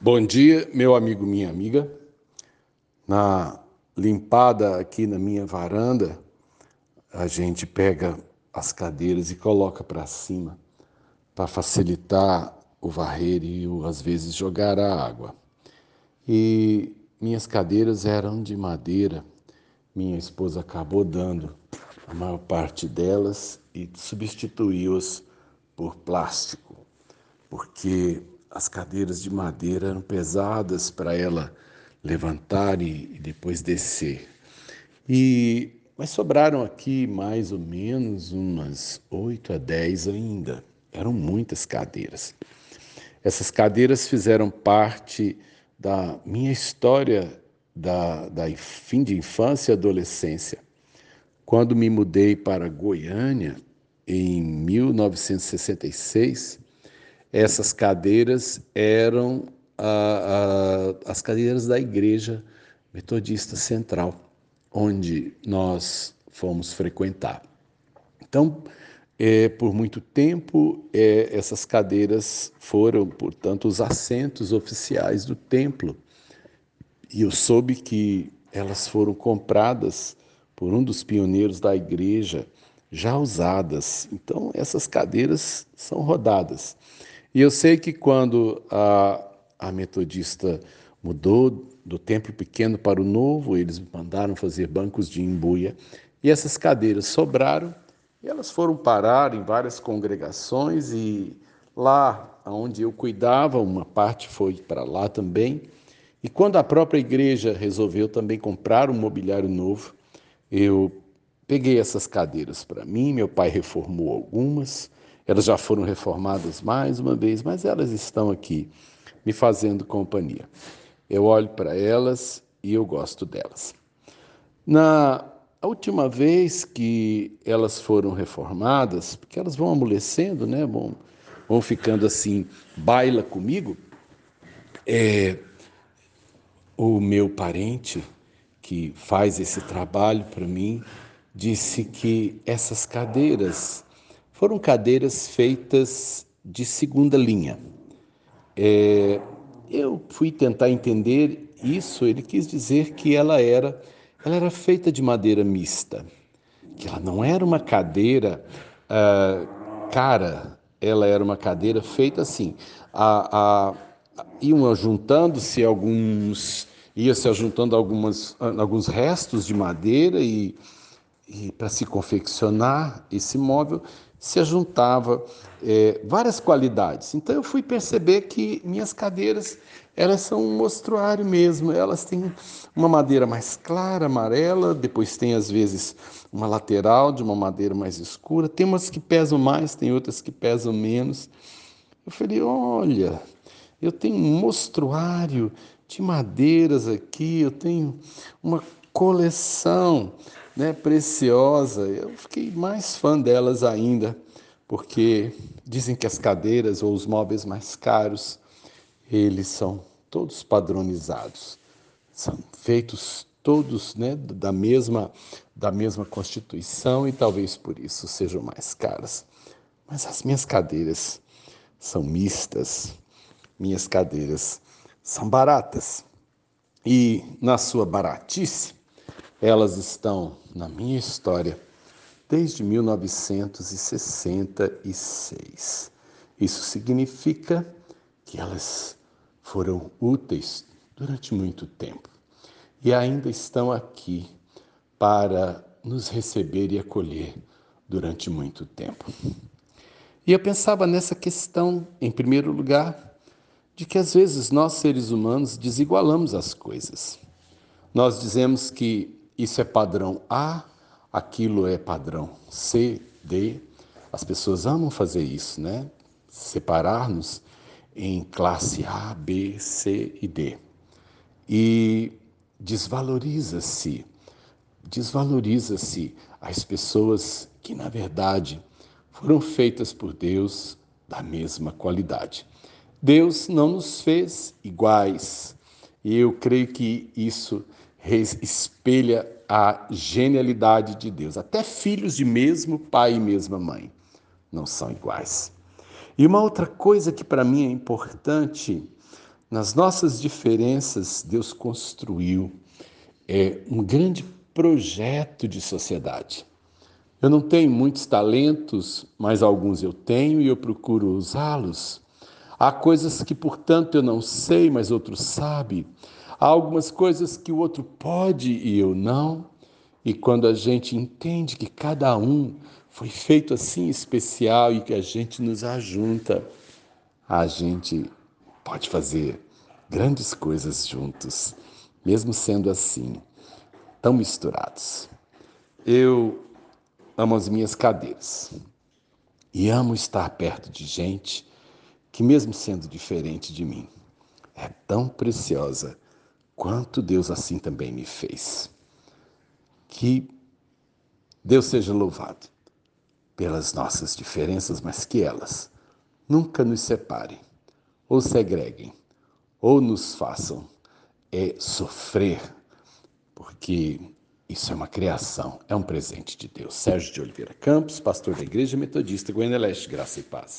Bom dia, meu amigo, minha amiga. Na limpada aqui na minha varanda, a gente pega as cadeiras e coloca para cima para facilitar o varrer e o, às vezes jogar a água. E minhas cadeiras eram de madeira. Minha esposa acabou dando a maior parte delas e substituiu-as por plástico, porque as cadeiras de madeira eram pesadas para ela levantar e, e depois descer. E mas sobraram aqui mais ou menos umas oito a dez ainda. Eram muitas cadeiras. Essas cadeiras fizeram parte da minha história da, da fim de infância e adolescência. Quando me mudei para Goiânia, em 1966, essas cadeiras eram a, a, as cadeiras da Igreja Metodista Central, onde nós fomos frequentar. Então, é, por muito tempo, é, essas cadeiras foram, portanto, os assentos oficiais do templo. E eu soube que elas foram compradas por um dos pioneiros da igreja, já usadas. Então, essas cadeiras são rodadas. E eu sei que quando a, a metodista mudou do templo pequeno para o novo, eles mandaram fazer bancos de embuia. E essas cadeiras sobraram e elas foram parar em várias congregações e lá onde eu cuidava, uma parte foi para lá também. E quando a própria igreja resolveu também comprar um mobiliário novo, eu peguei essas cadeiras para mim, meu pai reformou algumas, elas já foram reformadas mais uma vez, mas elas estão aqui me fazendo companhia. Eu olho para elas e eu gosto delas. Na última vez que elas foram reformadas, porque elas vão amolecendo, né? Vão, vão ficando assim, baila comigo. É, o meu parente que faz esse trabalho para mim disse que essas cadeiras foram cadeiras feitas de segunda linha. É, eu fui tentar entender isso, ele quis dizer que ela era, ela era feita de madeira mista, que ela não era uma cadeira uh, cara, ela era uma cadeira feita assim, a, a, iam juntando-se alguns, ia se juntando algumas, alguns restos de madeira e, e para se confeccionar esse móvel se ajuntava é, várias qualidades. Então eu fui perceber que minhas cadeiras elas são um mostruário mesmo. Elas têm uma madeira mais clara, amarela, depois tem às vezes uma lateral de uma madeira mais escura. Tem umas que pesam mais, tem outras que pesam menos. Eu falei, olha, eu tenho um mostruário de madeiras aqui, eu tenho uma coleção né, preciosa. Eu fiquei mais fã delas ainda, porque dizem que as cadeiras ou os móveis mais caros, eles são todos padronizados. São feitos todos né, da mesma da mesma constituição e talvez por isso sejam mais caras. Mas as minhas cadeiras são mistas, minhas cadeiras são baratas. E na sua baratice, elas estão na minha história desde 1966. Isso significa que elas foram úteis durante muito tempo e ainda estão aqui para nos receber e acolher durante muito tempo. E eu pensava nessa questão, em primeiro lugar, de que às vezes nós seres humanos desigualamos as coisas. Nós dizemos que isso é padrão A, aquilo é padrão C, D. As pessoas amam fazer isso, né? Separar-nos em classe A, B, C e D. E desvaloriza-se, desvaloriza-se as pessoas que, na verdade, foram feitas por Deus da mesma qualidade. Deus não nos fez iguais. E eu creio que isso espelha a genialidade de Deus. Até filhos de mesmo pai e mesma mãe não são iguais. E uma outra coisa que para mim é importante Nas nossas diferenças, Deus construiu é, um grande projeto de sociedade. Eu não tenho muitos talentos, mas alguns eu tenho e eu procuro usá-los. Há coisas que, portanto, eu não sei, mas outro sabe. Há algumas coisas que o outro pode e eu não. E quando a gente entende que cada um foi feito assim especial e que a gente nos ajunta, a gente pode fazer grandes coisas juntos, mesmo sendo assim, tão misturados. Eu amo as minhas cadeiras e amo estar perto de gente que, mesmo sendo diferente de mim, é tão preciosa quanto Deus assim também me fez. Que Deus seja louvado pelas nossas diferenças, mas que elas nunca nos separem ou segreguem ou nos façam é sofrer, porque isso é uma criação, é um presente de Deus. Sérgio de Oliveira Campos, pastor da Igreja Metodista Goiânia Leste, graça e paz.